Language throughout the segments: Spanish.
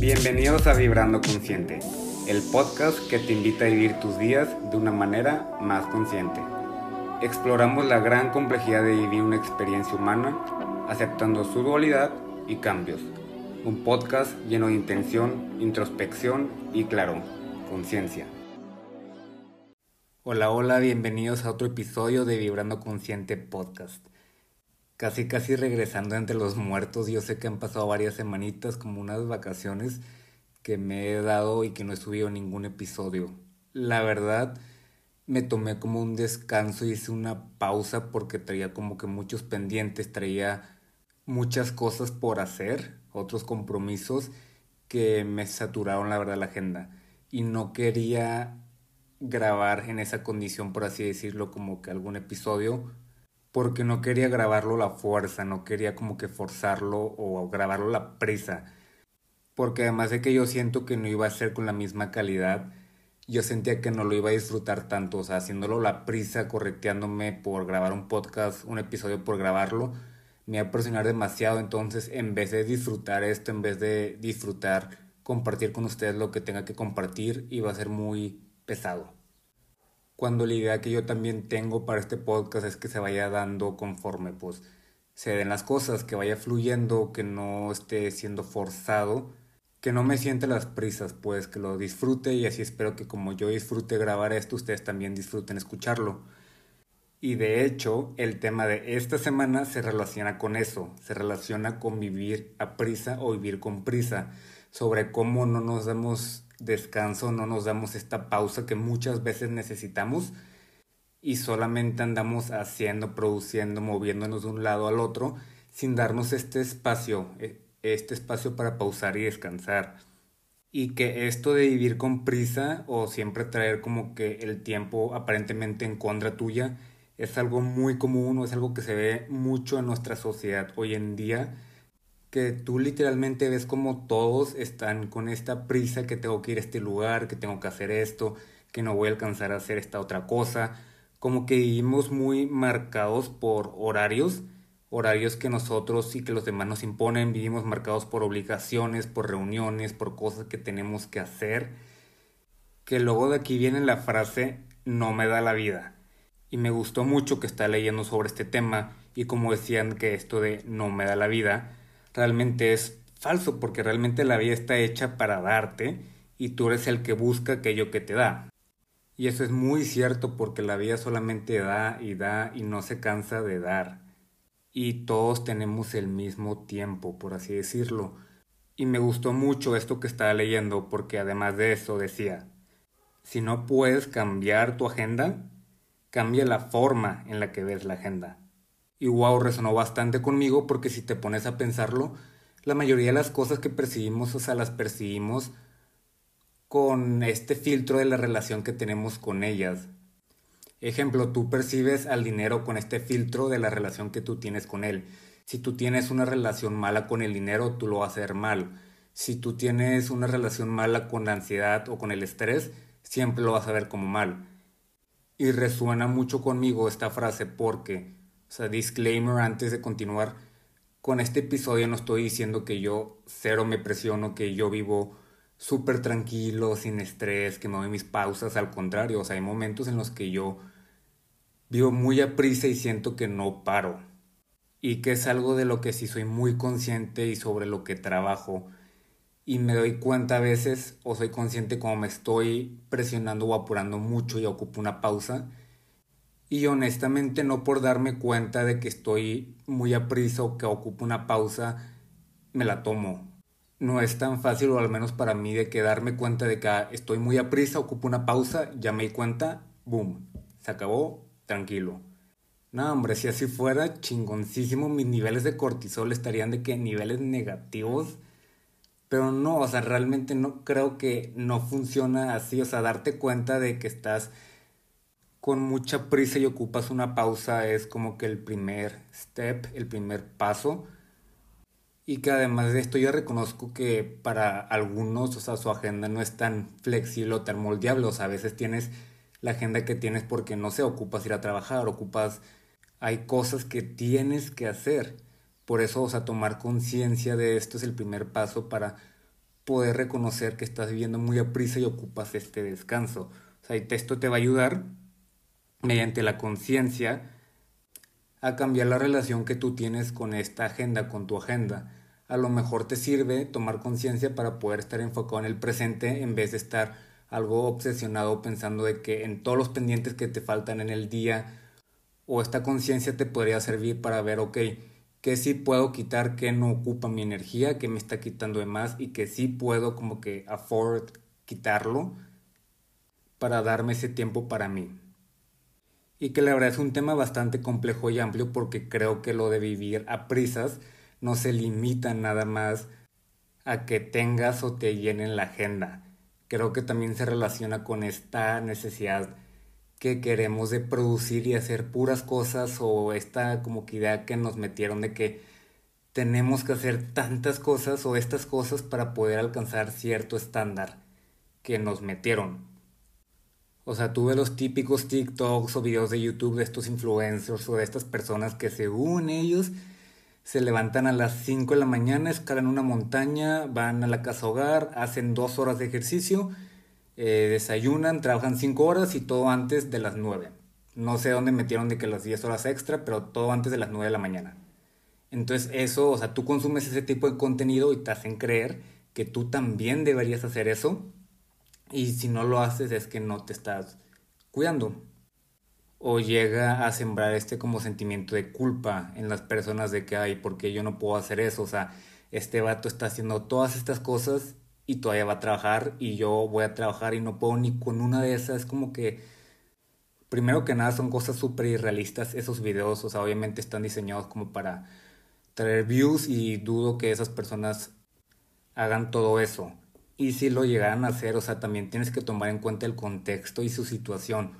Bienvenidos a Vibrando Consciente, el podcast que te invita a vivir tus días de una manera más consciente. Exploramos la gran complejidad de vivir una experiencia humana, aceptando su dualidad y cambios. Un podcast lleno de intención, introspección y, claro, conciencia. Hola, hola, bienvenidos a otro episodio de Vibrando Consciente Podcast casi casi regresando entre los muertos. Yo sé que han pasado varias semanitas, como unas vacaciones que me he dado y que no he subido ningún episodio. La verdad, me tomé como un descanso, hice una pausa porque traía como que muchos pendientes, traía muchas cosas por hacer, otros compromisos que me saturaron la verdad la agenda y no quería grabar en esa condición, por así decirlo, como que algún episodio porque no quería grabarlo la fuerza, no quería como que forzarlo o grabarlo la prisa. Porque además de que yo siento que no iba a ser con la misma calidad, yo sentía que no lo iba a disfrutar tanto, o sea, haciéndolo la prisa, correteándome por grabar un podcast, un episodio por grabarlo, me iba a presionar demasiado, entonces en vez de disfrutar esto, en vez de disfrutar compartir con ustedes lo que tenga que compartir, iba a ser muy pesado cuando la idea que yo también tengo para este podcast es que se vaya dando conforme pues se den las cosas, que vaya fluyendo, que no esté siendo forzado, que no me siente las prisas, pues que lo disfrute y así espero que como yo disfrute grabar esto, ustedes también disfruten escucharlo. Y de hecho, el tema de esta semana se relaciona con eso, se relaciona con vivir a prisa o vivir con prisa, sobre cómo no nos damos descanso, no nos damos esta pausa que muchas veces necesitamos y solamente andamos haciendo, produciendo, moviéndonos de un lado al otro sin darnos este espacio, e, este espacio para pausar y descansar. Y que esto de vivir con prisa o siempre traer como que el tiempo aparentemente en contra tuya es algo muy común o es algo que se ve mucho en nuestra sociedad hoy en día que tú literalmente ves como todos están con esta prisa que tengo que ir a este lugar, que tengo que hacer esto, que no voy a alcanzar a hacer esta otra cosa, como que vivimos muy marcados por horarios, horarios que nosotros y que los demás nos imponen, vivimos marcados por obligaciones, por reuniones, por cosas que tenemos que hacer, que luego de aquí viene la frase no me da la vida. Y me gustó mucho que está leyendo sobre este tema y como decían que esto de no me da la vida, realmente es falso, porque realmente la vida está hecha para darte y tú eres el que busca aquello que te da. Y eso es muy cierto porque la vida solamente da y da y no se cansa de dar. Y todos tenemos el mismo tiempo, por así decirlo. Y me gustó mucho esto que estaba leyendo porque además de eso decía, si no puedes cambiar tu agenda, cambia la forma en la que ves la agenda. Y wow, resonó bastante conmigo porque si te pones a pensarlo, la mayoría de las cosas que percibimos, o sea, las percibimos con este filtro de la relación que tenemos con ellas. Ejemplo, tú percibes al dinero con este filtro de la relación que tú tienes con él. Si tú tienes una relación mala con el dinero, tú lo vas a ver mal. Si tú tienes una relación mala con la ansiedad o con el estrés, siempre lo vas a ver como mal. Y resuena mucho conmigo esta frase porque o sea, disclaimer antes de continuar. Con este episodio no estoy diciendo que yo cero me presiono, que yo vivo súper tranquilo, sin estrés, que me doy mis pausas. Al contrario, o sea, hay momentos en los que yo vivo muy a prisa y siento que no paro. Y que es algo de lo que sí soy muy consciente y sobre lo que trabajo. Y me doy cuenta a veces, o soy consciente como me estoy presionando o apurando mucho y ocupo una pausa y honestamente no por darme cuenta de que estoy muy a prisa o que ocupo una pausa, me la tomo. No es tan fácil, o al menos para mí, de que darme cuenta de que ah, estoy muy a prisa, ocupo una pausa, ya me di cuenta, boom, se acabó, tranquilo. No, hombre, si así fuera, chingoncísimo, mis niveles de cortisol estarían de que niveles negativos. Pero no, o sea, realmente no creo que no funciona así. O sea, darte cuenta de que estás con mucha prisa y ocupas una pausa es como que el primer step, el primer paso. Y que además de esto yo reconozco que para algunos, o sea, su agenda no es tan flexible o tan moldeable. O sea, a veces tienes la agenda que tienes porque no sé, ocupas ir a trabajar, ocupas, hay cosas que tienes que hacer. Por eso, o sea, tomar conciencia de esto es el primer paso para poder reconocer que estás viviendo muy a prisa y ocupas este descanso. O sea, esto te va a ayudar mediante la conciencia a cambiar la relación que tú tienes con esta agenda, con tu agenda. A lo mejor te sirve tomar conciencia para poder estar enfocado en el presente en vez de estar algo obsesionado pensando de que en todos los pendientes que te faltan en el día o esta conciencia te podría servir para ver, ok, que sí puedo quitar, que no ocupa mi energía, que me está quitando de más y que sí puedo como que afford quitarlo para darme ese tiempo para mí. Y que la verdad es un tema bastante complejo y amplio porque creo que lo de vivir a prisas no se limita nada más a que tengas o te llenen la agenda. Creo que también se relaciona con esta necesidad que queremos de producir y hacer puras cosas o esta como que idea que nos metieron de que tenemos que hacer tantas cosas o estas cosas para poder alcanzar cierto estándar que nos metieron. O sea, tuve los típicos TikToks o videos de YouTube de estos influencers o de estas personas que según ellos se levantan a las 5 de la mañana, escalan una montaña, van a la casa hogar, hacen dos horas de ejercicio eh, desayunan, trabajan 5 horas y todo antes de las 9. No sé dónde metieron de que las 10 horas extra, pero todo antes de las 9 de la mañana. Entonces eso, o sea, tú consumes ese tipo de contenido y te hacen creer que tú también deberías hacer eso. Y si no lo haces es que no te estás cuidando. O llega a sembrar este como sentimiento de culpa en las personas de que, ay, porque yo no puedo hacer eso? O sea, este vato está haciendo todas estas cosas y todavía va a trabajar y yo voy a trabajar y no puedo ni con una de esas. Es como que, primero que nada, son cosas súper irrealistas esos videos. O sea, obviamente están diseñados como para traer views y dudo que esas personas hagan todo eso. Y si lo llegaran a hacer, o sea, también tienes que tomar en cuenta el contexto y su situación.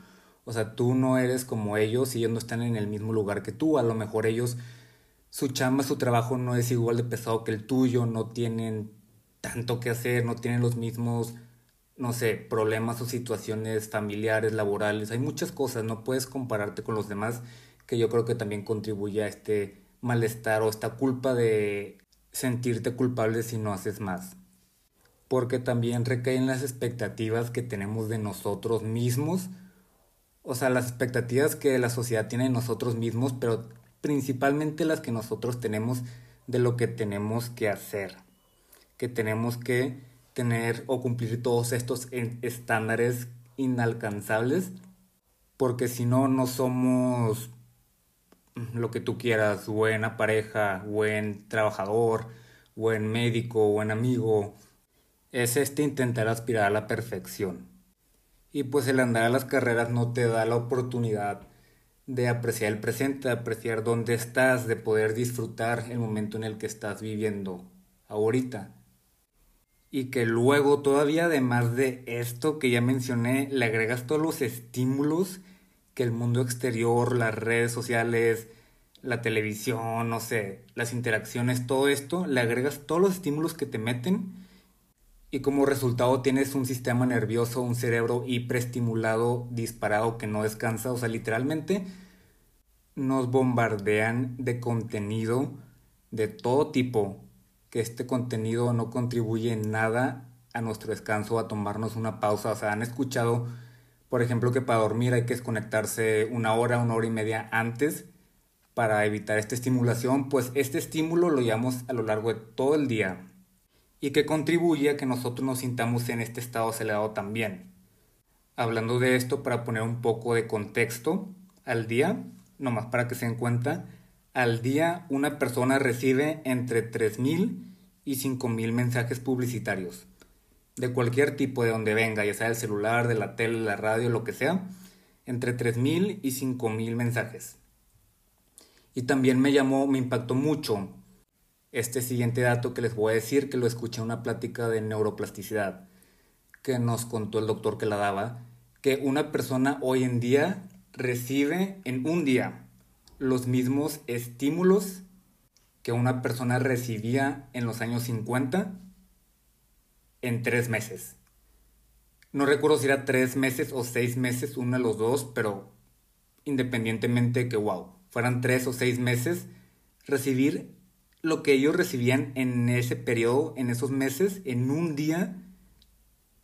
O sea, tú no eres como ellos y ellos no están en el mismo lugar que tú. A lo mejor ellos, su chamba, su trabajo no es igual de pesado que el tuyo, no tienen tanto que hacer, no tienen los mismos, no sé, problemas o situaciones familiares, laborales, hay muchas cosas, no puedes compararte con los demás, que yo creo que también contribuye a este malestar o esta culpa de sentirte culpable si no haces más. Porque también recaen las expectativas que tenemos de nosotros mismos, o sea, las expectativas que la sociedad tiene de nosotros mismos, pero principalmente las que nosotros tenemos de lo que tenemos que hacer que tenemos que tener o cumplir todos estos estándares inalcanzables, porque si no, no somos lo que tú quieras, buena pareja, buen trabajador, buen médico, buen amigo. Es este intentar aspirar a la perfección. Y pues el andar a las carreras no te da la oportunidad de apreciar el presente, de apreciar dónde estás, de poder disfrutar el momento en el que estás viviendo ahorita y que luego todavía además de esto que ya mencioné, le agregas todos los estímulos que el mundo exterior, las redes sociales, la televisión, no sé, las interacciones, todo esto, le agregas todos los estímulos que te meten y como resultado tienes un sistema nervioso, un cerebro hiperestimulado, disparado, que no descansa, o sea, literalmente nos bombardean de contenido de todo tipo, que este contenido no contribuye en nada a nuestro descanso, a tomarnos una pausa. O sea, han escuchado, por ejemplo, que para dormir hay que desconectarse una hora, una hora y media antes para evitar esta estimulación. Pues este estímulo lo llevamos a lo largo de todo el día y que contribuye a que nosotros nos sintamos en este estado acelerado también. Hablando de esto, para poner un poco de contexto al día, nomás para que se den cuenta, al día una persona recibe entre 3.000 y 5.000 mensajes publicitarios. De cualquier tipo, de donde venga, ya sea el celular, de la tele, la radio, lo que sea. Entre 3.000 y 5.000 mensajes. Y también me llamó, me impactó mucho este siguiente dato que les voy a decir, que lo escuché en una plática de neuroplasticidad, que nos contó el doctor que la daba, que una persona hoy en día recibe en un día los mismos estímulos que una persona recibía en los años 50 en tres meses. No recuerdo si era tres meses o seis meses, uno de los dos, pero independientemente que, wow, fueran tres o seis meses, recibir lo que ellos recibían en ese periodo, en esos meses, en un día,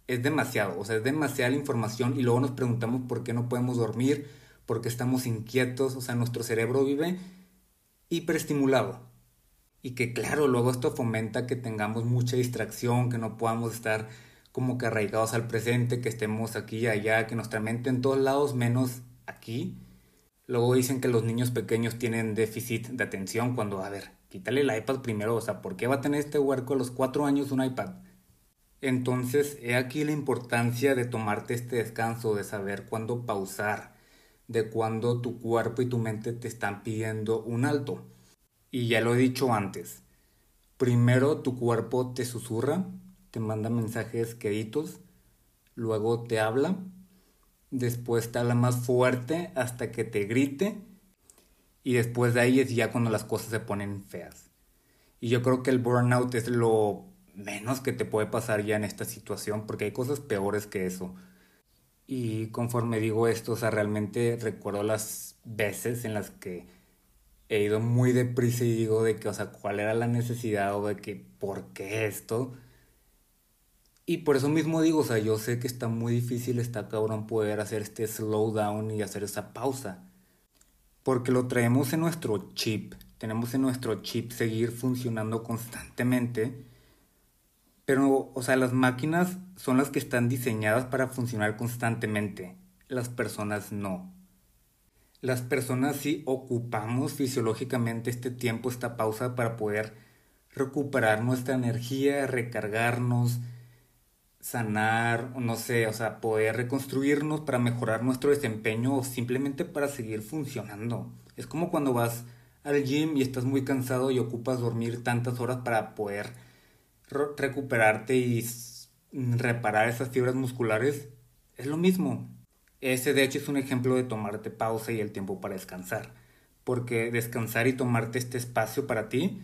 es demasiado. O sea, es demasiada información y luego nos preguntamos por qué no podemos dormir, por qué estamos inquietos. O sea, nuestro cerebro vive hiperestimulado. Y que claro, luego esto fomenta que tengamos mucha distracción, que no podamos estar como que arraigados al presente, que estemos aquí y allá, que nuestra mente en todos lados menos aquí. Luego dicen que los niños pequeños tienen déficit de atención cuando, a ver, quítale el iPad primero, o sea, ¿por qué va a tener este huerco a los cuatro años un iPad? Entonces, he aquí la importancia de tomarte este descanso, de saber cuándo pausar, de cuándo tu cuerpo y tu mente te están pidiendo un alto. Y ya lo he dicho antes, primero tu cuerpo te susurra, te manda mensajes queridos, luego te habla, después te habla más fuerte hasta que te grite y después de ahí es ya cuando las cosas se ponen feas. Y yo creo que el burnout es lo menos que te puede pasar ya en esta situación porque hay cosas peores que eso. Y conforme digo esto, o sea, realmente recuerdo las veces en las que he ido muy deprisa y digo de que, o sea, cuál era la necesidad o de que, ¿por qué esto? Y por eso mismo digo, o sea, yo sé que está muy difícil, está cabrón poder hacer este slowdown y hacer esa pausa. Porque lo traemos en nuestro chip. Tenemos en nuestro chip seguir funcionando constantemente. Pero, o sea, las máquinas son las que están diseñadas para funcionar constantemente. Las personas no. Las personas sí ocupamos fisiológicamente este tiempo, esta pausa para poder recuperar nuestra energía, recargarnos, sanar, no sé, o sea, poder reconstruirnos para mejorar nuestro desempeño o simplemente para seguir funcionando. Es como cuando vas al gym y estás muy cansado y ocupas dormir tantas horas para poder recuperarte y reparar esas fibras musculares. Es lo mismo. Ese de hecho es un ejemplo de tomarte pausa y el tiempo para descansar. Porque descansar y tomarte este espacio para ti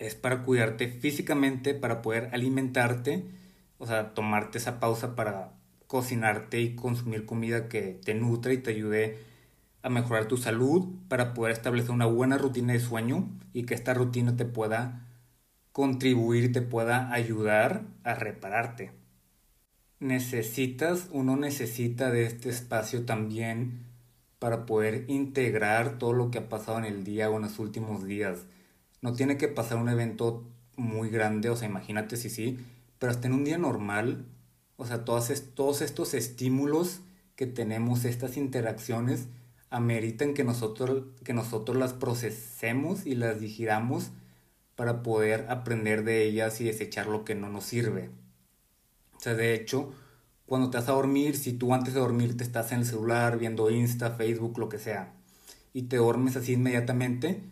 es para cuidarte físicamente, para poder alimentarte o sea, tomarte esa pausa para cocinarte y consumir comida que te nutre y te ayude a mejorar tu salud, para poder establecer una buena rutina de sueño y que esta rutina te pueda contribuir te pueda ayudar a repararte. Necesitas, uno necesita de este espacio también para poder integrar todo lo que ha pasado en el día o en los últimos días. No tiene que pasar un evento muy grande, o sea, imagínate si sí, pero hasta en un día normal, o sea, todos, todos estos estímulos que tenemos, estas interacciones, ameritan que nosotros, que nosotros las procesemos y las digiramos para poder aprender de ellas y desechar lo que no nos sirve. O sea, de hecho, cuando te vas a dormir, si tú antes de dormir te estás en el celular viendo Insta, Facebook, lo que sea, y te duermes así inmediatamente,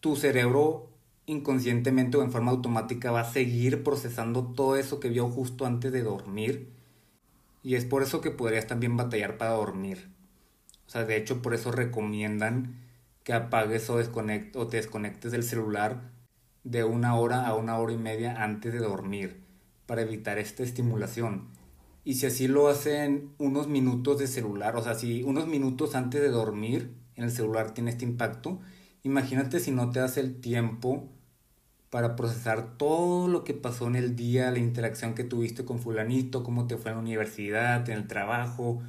tu cerebro inconscientemente o en forma automática va a seguir procesando todo eso que vio justo antes de dormir. Y es por eso que podrías también batallar para dormir. O sea, de hecho por eso recomiendan que apagues o, o te desconectes del celular de una hora a una hora y media antes de dormir para evitar esta estimulación. Y si así lo hacen unos minutos de celular, o sea, si unos minutos antes de dormir en el celular tiene este impacto, Imagínate si no te das el tiempo para procesar todo lo que pasó en el día, la interacción que tuviste con fulanito, cómo te fue en la universidad, en el trabajo.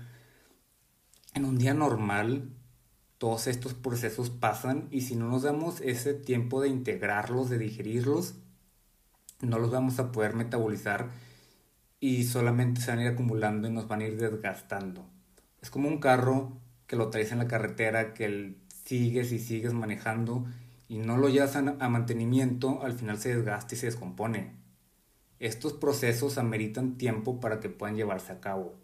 En un día normal, todos estos procesos pasan y si no nos damos ese tiempo de integrarlos, de digerirlos, no los vamos a poder metabolizar y solamente se van a ir acumulando y nos van a ir desgastando. Es como un carro que lo traes en la carretera, que el sigues y sigues manejando y no lo llevas a, mantenimiento, al final se desgasta y se descompone. Estos procesos ameritan tiempo para que puedan llevarse a cabo.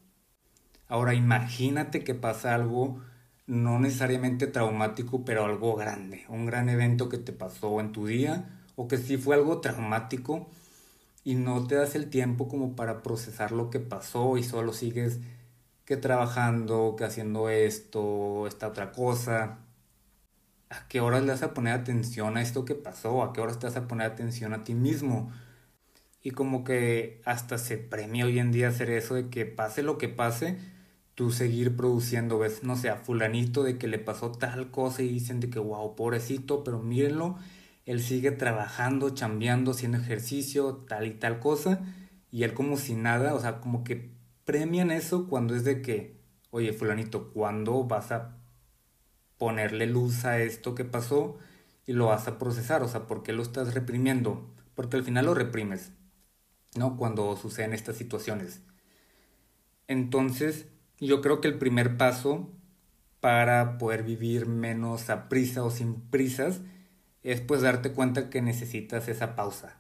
Ahora imagínate que pasa algo no necesariamente traumático, pero algo grande, un gran evento que te pasó en tu día o que sí fue algo traumático y no te das el tiempo como para procesar lo que pasó y solo sigues que trabajando, que haciendo esto, esta otra cosa. ¿A qué horas le vas a poner atención a esto que pasó? ¿A qué horas te vas a poner atención a ti mismo? Y como que hasta se premia hoy en día hacer eso de que pase lo que pase, tú seguir produciendo, ves, no sé, a fulanito de que le pasó tal cosa y dicen de que, wow, pobrecito, pero mírenlo, él sigue trabajando, chambeando, haciendo ejercicio, tal y tal cosa, y él como si nada, o sea, como que premian eso cuando es de que, oye, fulanito, ¿cuándo vas a ponerle luz a esto que pasó y lo vas a procesar? O sea, ¿por qué lo estás reprimiendo? Porque al final lo reprimes, ¿no? Cuando suceden estas situaciones. Entonces, yo creo que el primer paso para poder vivir menos a prisa o sin prisas es pues darte cuenta que necesitas esa pausa.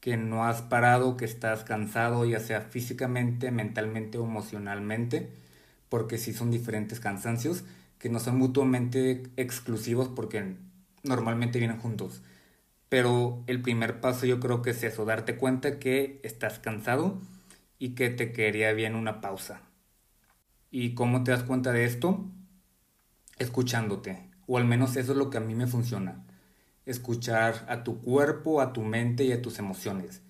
Que no has parado, que estás cansado, ya sea físicamente, mentalmente o emocionalmente, porque sí son diferentes cansancios que no son mutuamente exclusivos porque normalmente vienen juntos. Pero el primer paso yo creo que es eso, darte cuenta que estás cansado y que te quería bien una pausa. ¿Y cómo te das cuenta de esto? Escuchándote. O al menos eso es lo que a mí me funciona. Escuchar a tu cuerpo, a tu mente y a tus emociones.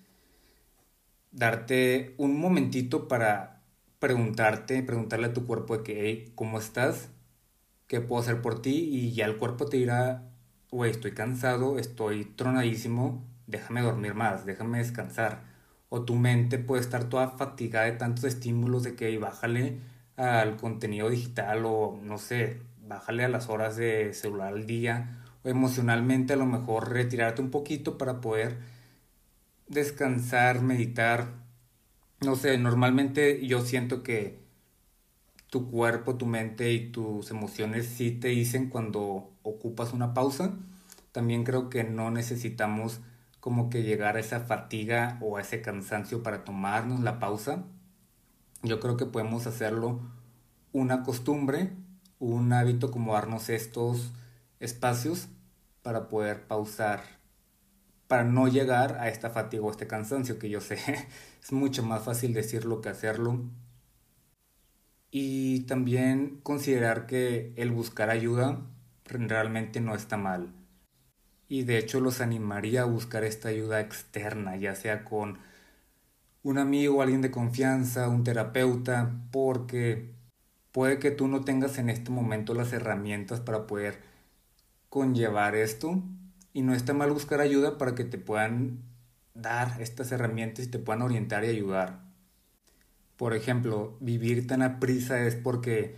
Darte un momentito para preguntarte, preguntarle a tu cuerpo de que, ¿cómo estás? ¿Qué puedo hacer por ti? Y ya el cuerpo te dirá, güey, estoy cansado, estoy tronadísimo, déjame dormir más, déjame descansar. O tu mente puede estar toda fatigada de tantos estímulos de que bájale al contenido digital o no sé, bájale a las horas de celular al día o emocionalmente a lo mejor retirarte un poquito para poder descansar, meditar. No sé, normalmente yo siento que tu cuerpo, tu mente y tus emociones sí te dicen cuando ocupas una pausa. También creo que no necesitamos como que llegar a esa fatiga o a ese cansancio para tomarnos la pausa yo creo que podemos hacerlo una costumbre, un hábito como darnos estos espacios para poder pausar, para no llegar a esta fatiga o este cansancio que yo sé, es mucho más fácil decirlo que hacerlo. Y también considerar que el buscar ayuda realmente no está mal. Y de hecho los animaría a buscar esta ayuda externa, ya sea con un amigo, alguien de confianza, un terapeuta, porque puede que tú no tengas en este momento las herramientas para poder conllevar esto y no está mal buscar ayuda para que te puedan dar estas herramientas y te puedan orientar y ayudar. Por ejemplo, vivir tan a prisa es porque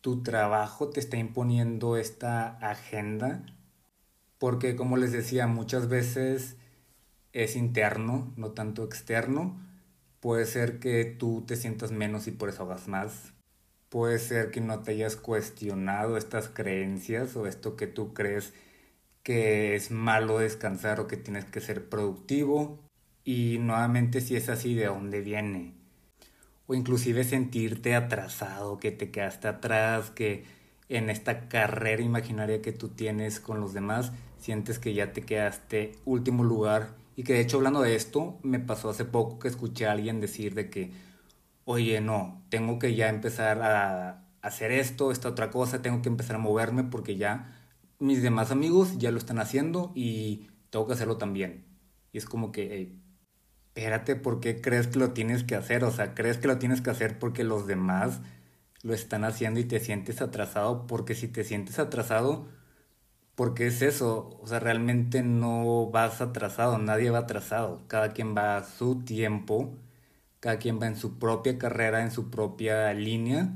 tu trabajo te está imponiendo esta agenda, porque como les decía, muchas veces es interno, no tanto externo. Puede ser que tú te sientas menos y por eso hagas más. Puede ser que no te hayas cuestionado estas creencias o esto que tú crees que es malo descansar o que tienes que ser productivo. Y nuevamente si es así, ¿de dónde viene? O inclusive sentirte atrasado, que te quedaste atrás, que en esta carrera imaginaria que tú tienes con los demás, sientes que ya te quedaste último lugar y que de hecho hablando de esto, me pasó hace poco que escuché a alguien decir de que, oye, no, tengo que ya empezar a hacer esto, esta otra cosa, tengo que empezar a moverme porque ya mis demás amigos ya lo están haciendo y tengo que hacerlo también. Y es como que, espérate, ¿por qué crees que lo tienes que hacer? O sea, ¿crees que lo tienes que hacer porque los demás lo están haciendo y te sientes atrasado? Porque si te sientes atrasado, porque es eso, o sea, realmente no vas atrasado, nadie va atrasado, cada quien va a su tiempo, cada quien va en su propia carrera, en su propia línea,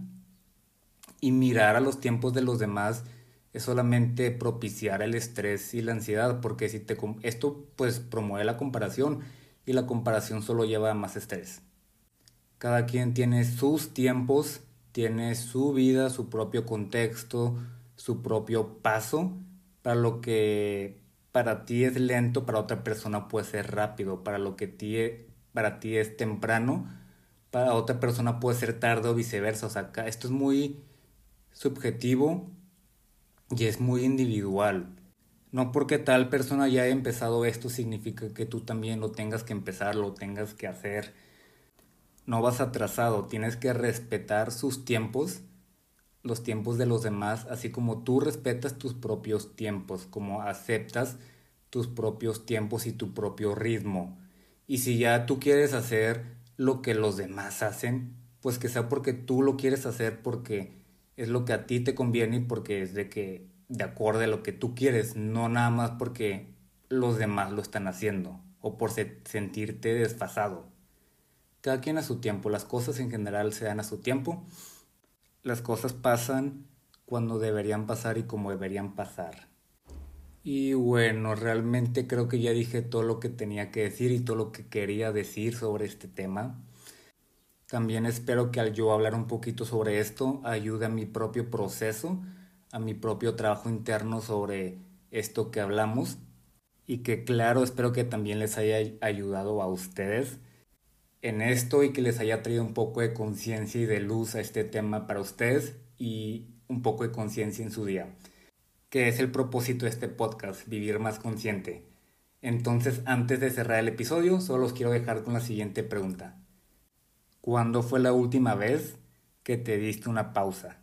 y mirar a los tiempos de los demás es solamente propiciar el estrés y la ansiedad, porque si te esto pues promueve la comparación y la comparación solo lleva a más estrés. Cada quien tiene sus tiempos, tiene su vida, su propio contexto, su propio paso para lo que para ti es lento, para otra persona puede ser rápido, para lo que ti, para ti es temprano, para otra persona puede ser tarde o viceversa. O sea, esto es muy subjetivo y es muy individual. No porque tal persona ya haya empezado esto significa que tú también lo tengas que empezar, lo tengas que hacer. No vas atrasado, tienes que respetar sus tiempos los tiempos de los demás, así como tú respetas tus propios tiempos, como aceptas tus propios tiempos y tu propio ritmo. Y si ya tú quieres hacer lo que los demás hacen, pues que sea porque tú lo quieres hacer porque es lo que a ti te conviene y porque es de que de acuerdo a lo que tú quieres, no nada más porque los demás lo están haciendo o por sentirte desfasado. Cada quien a su tiempo, las cosas en general se dan a su tiempo, las cosas pasan cuando deberían pasar y como deberían pasar. Y bueno, realmente creo que ya dije todo lo que tenía que decir y todo lo que quería decir sobre este tema. También espero que al yo hablar un poquito sobre esto ayude a mi propio proceso, a mi propio trabajo interno sobre esto que hablamos y que claro, espero que también les haya ayudado a ustedes en esto y que les haya traído un poco de conciencia y de luz a este tema para ustedes y un poco de conciencia en su día, que es el propósito de este podcast, vivir más consciente. Entonces, antes de cerrar el episodio, solo os quiero dejar con la siguiente pregunta. ¿Cuándo fue la última vez que te diste una pausa?